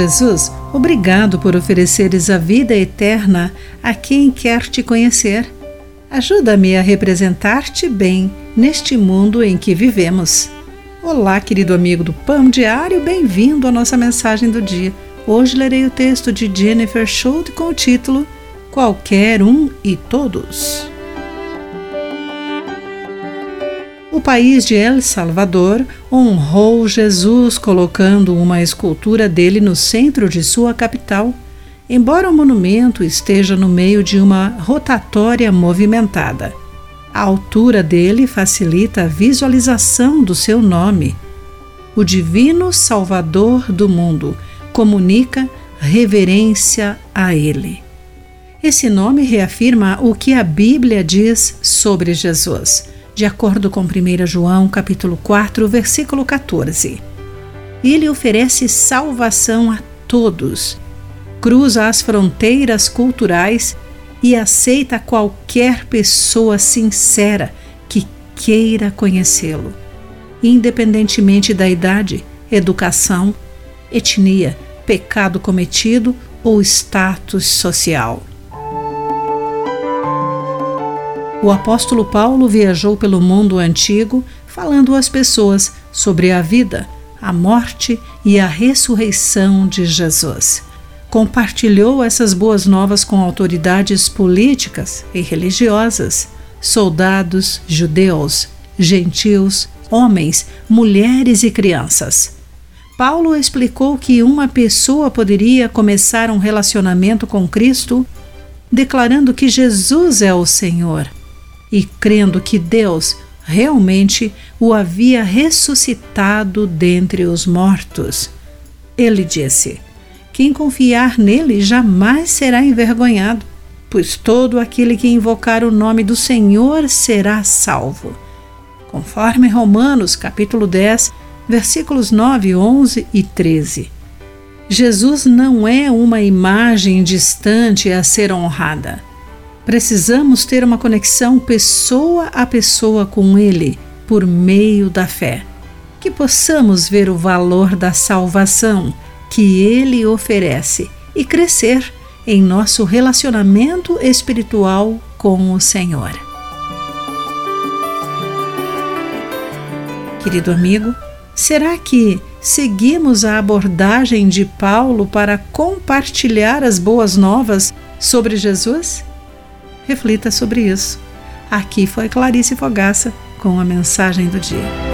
Jesus, obrigado por ofereceres a vida eterna a quem quer te conhecer. Ajuda-me a representar-te bem neste mundo em que vivemos. Olá, querido amigo do Pão Diário, bem-vindo à nossa mensagem do dia. Hoje lerei o texto de Jennifer Schultz com o título Qualquer um e Todos. O país de El Salvador honrou Jesus colocando uma escultura dele no centro de sua capital, embora o monumento esteja no meio de uma rotatória movimentada. A altura dele facilita a visualização do seu nome. O Divino Salvador do mundo comunica reverência a ele. Esse nome reafirma o que a Bíblia diz sobre Jesus de acordo com 1 João capítulo 4, versículo 14. Ele oferece salvação a todos, cruza as fronteiras culturais e aceita qualquer pessoa sincera que queira conhecê-lo, independentemente da idade, educação, etnia, pecado cometido ou status social. O apóstolo Paulo viajou pelo mundo antigo falando às pessoas sobre a vida, a morte e a ressurreição de Jesus. Compartilhou essas boas novas com autoridades políticas e religiosas, soldados, judeus, gentios, homens, mulheres e crianças. Paulo explicou que uma pessoa poderia começar um relacionamento com Cristo declarando que Jesus é o Senhor e crendo que Deus realmente o havia ressuscitado dentre os mortos. Ele disse: Quem confiar nele jamais será envergonhado, pois todo aquele que invocar o nome do Senhor será salvo. Conforme Romanos capítulo 10, versículos 9, 11 e 13. Jesus não é uma imagem distante a ser honrada Precisamos ter uma conexão pessoa a pessoa com Ele por meio da fé. Que possamos ver o valor da salvação que Ele oferece e crescer em nosso relacionamento espiritual com o Senhor. Querido amigo, será que seguimos a abordagem de Paulo para compartilhar as boas novas sobre Jesus? Reflita sobre isso. Aqui foi Clarice Fogaça com a mensagem do dia.